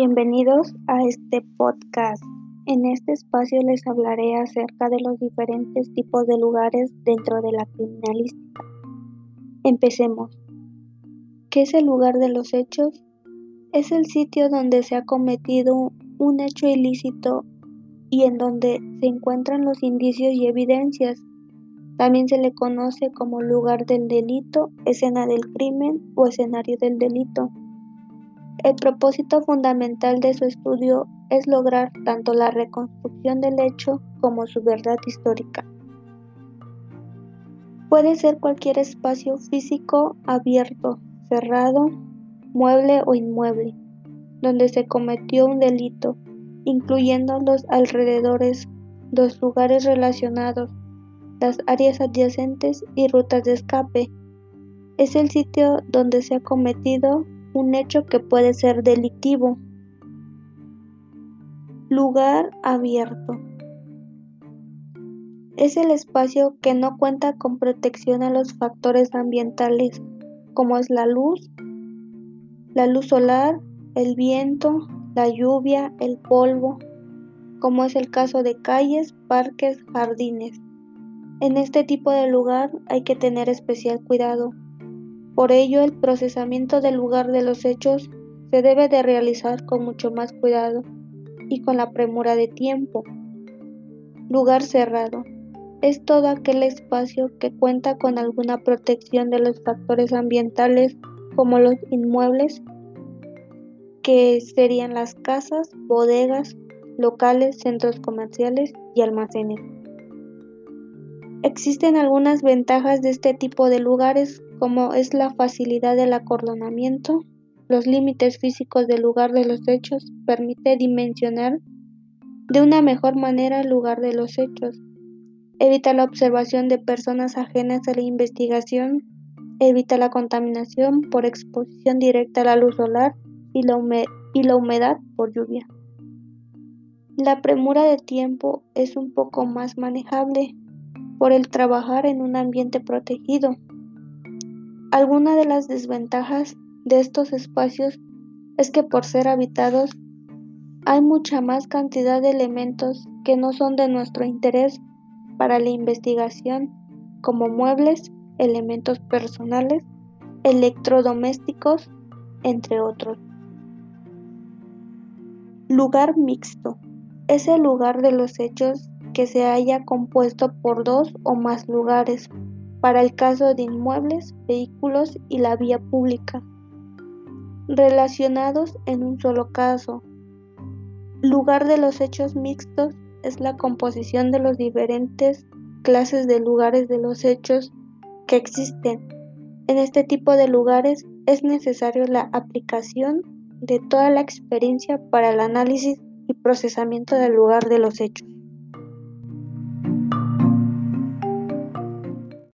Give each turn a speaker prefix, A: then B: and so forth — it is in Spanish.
A: Bienvenidos a este podcast. En este espacio les hablaré acerca de los diferentes tipos de lugares dentro de la criminalística. Empecemos. ¿Qué es el lugar de los hechos? Es el sitio donde se ha cometido un hecho ilícito y en donde se encuentran los indicios y evidencias. También se le conoce como lugar del delito, escena del crimen o escenario del delito. El propósito fundamental de su estudio es lograr tanto la reconstrucción del hecho como su verdad histórica. Puede ser cualquier espacio físico abierto, cerrado, mueble o inmueble, donde se cometió un delito, incluyendo los alrededores, los lugares relacionados, las áreas adyacentes y rutas de escape. Es el sitio donde se ha cometido un hecho que puede ser delictivo. Lugar abierto. Es el espacio que no cuenta con protección a los factores ambientales, como es la luz, la luz solar, el viento, la lluvia, el polvo, como es el caso de calles, parques, jardines. En este tipo de lugar hay que tener especial cuidado, por ello, el procesamiento del lugar de los hechos se debe de realizar con mucho más cuidado y con la premura de tiempo. Lugar cerrado. Es todo aquel espacio que cuenta con alguna protección de los factores ambientales como los inmuebles, que serían las casas, bodegas, locales, centros comerciales y almacenes. Existen algunas ventajas de este tipo de lugares como es la facilidad del acordonamiento, los límites físicos del lugar de los hechos permite dimensionar de una mejor manera el lugar de los hechos, evita la observación de personas ajenas a la investigación, evita la contaminación por exposición directa a la luz solar y la, y la humedad por lluvia. La premura de tiempo es un poco más manejable por el trabajar en un ambiente protegido Alguna de las desventajas de estos espacios es que por ser habitados hay mucha más cantidad de elementos que no son de nuestro interés para la investigación, como muebles, elementos personales, electrodomésticos, entre otros. Lugar mixto. Es el lugar de los hechos que se haya compuesto por dos o más lugares para el caso de inmuebles, vehículos y la vía pública, relacionados en un solo caso. Lugar de los hechos mixtos es la composición de los diferentes clases de lugares de los hechos que existen. En este tipo de lugares es necesario la aplicación de toda la experiencia para el análisis y procesamiento del lugar de los hechos.